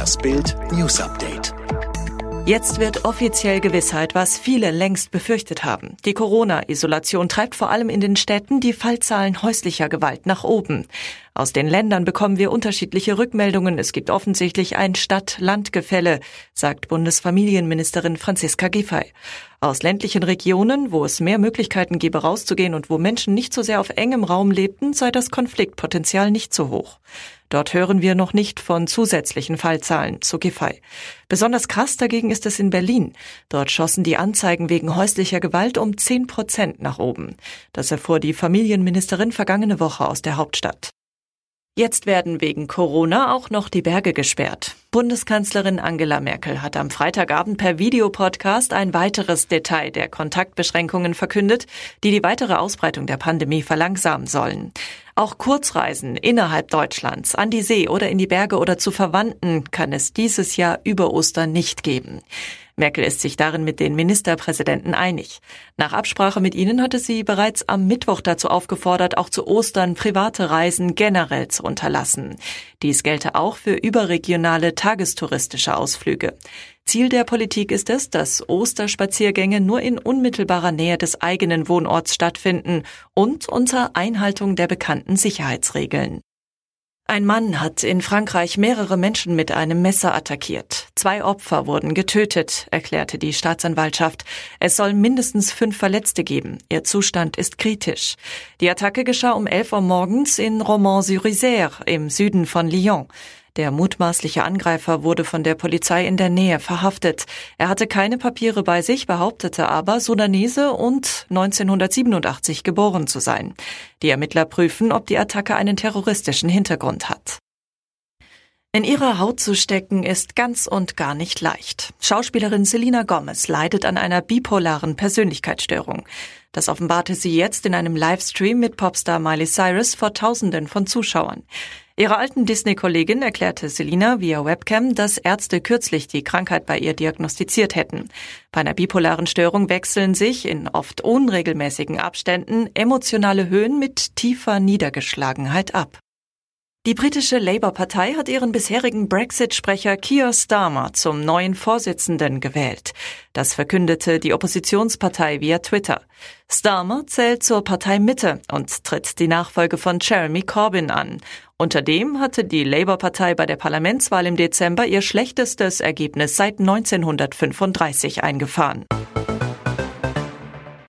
Das Bild News Update. Jetzt wird offiziell Gewissheit, was viele längst befürchtet haben. Die Corona-Isolation treibt vor allem in den Städten die Fallzahlen häuslicher Gewalt nach oben. Aus den Ländern bekommen wir unterschiedliche Rückmeldungen. Es gibt offensichtlich ein Stadt-Land-Gefälle, sagt Bundesfamilienministerin Franziska Giffey. Aus ländlichen Regionen, wo es mehr Möglichkeiten gäbe, rauszugehen und wo Menschen nicht so sehr auf engem Raum lebten, sei das Konfliktpotenzial nicht so hoch. Dort hören wir noch nicht von zusätzlichen Fallzahlen, so Giffey. Besonders krass dagegen ist es in Berlin. Dort schossen die Anzeigen wegen häuslicher Gewalt um 10 Prozent nach oben. Das erfuhr die Familienministerin vergangene Woche aus der Hauptstadt. Jetzt werden wegen Corona auch noch die Berge gesperrt. Bundeskanzlerin Angela Merkel hat am Freitagabend per Videopodcast ein weiteres Detail der Kontaktbeschränkungen verkündet, die die weitere Ausbreitung der Pandemie verlangsamen sollen. Auch Kurzreisen innerhalb Deutschlands an die See oder in die Berge oder zu Verwandten kann es dieses Jahr über Ostern nicht geben. Merkel ist sich darin mit den Ministerpräsidenten einig. Nach Absprache mit ihnen hatte sie bereits am Mittwoch dazu aufgefordert, auch zu Ostern private Reisen generell zu unterlassen. Dies gelte auch für überregionale tagestouristische Ausflüge. Ziel der Politik ist es, dass Osterspaziergänge nur in unmittelbarer Nähe des eigenen Wohnorts stattfinden und unter Einhaltung der bekannten Sicherheitsregeln. Ein Mann hat in Frankreich mehrere Menschen mit einem Messer attackiert. Zwei Opfer wurden getötet, erklärte die Staatsanwaltschaft. Es soll mindestens fünf Verletzte geben. Ihr Zustand ist kritisch. Die Attacke geschah um 11 Uhr morgens in Romans-sur-Isère im Süden von Lyon. Der mutmaßliche Angreifer wurde von der Polizei in der Nähe verhaftet. Er hatte keine Papiere bei sich, behauptete aber, Sudanese und 1987 geboren zu sein. Die Ermittler prüfen, ob die Attacke einen terroristischen Hintergrund hat. In ihrer Haut zu stecken ist ganz und gar nicht leicht. Schauspielerin Selina Gomez leidet an einer bipolaren Persönlichkeitsstörung. Das offenbarte sie jetzt in einem Livestream mit Popstar Miley Cyrus vor Tausenden von Zuschauern. Ihrer alten Disney-Kollegin erklärte Selina via Webcam, dass Ärzte kürzlich die Krankheit bei ihr diagnostiziert hätten. Bei einer bipolaren Störung wechseln sich in oft unregelmäßigen Abständen emotionale Höhen mit tiefer Niedergeschlagenheit ab. Die britische Labour-Partei hat ihren bisherigen Brexit-Sprecher Keir Starmer zum neuen Vorsitzenden gewählt. Das verkündete die Oppositionspartei via Twitter. Starmer zählt zur Partei Mitte und tritt die Nachfolge von Jeremy Corbyn an. Unterdem hatte die Labour-Partei bei der Parlamentswahl im Dezember ihr schlechtestes Ergebnis seit 1935 eingefahren.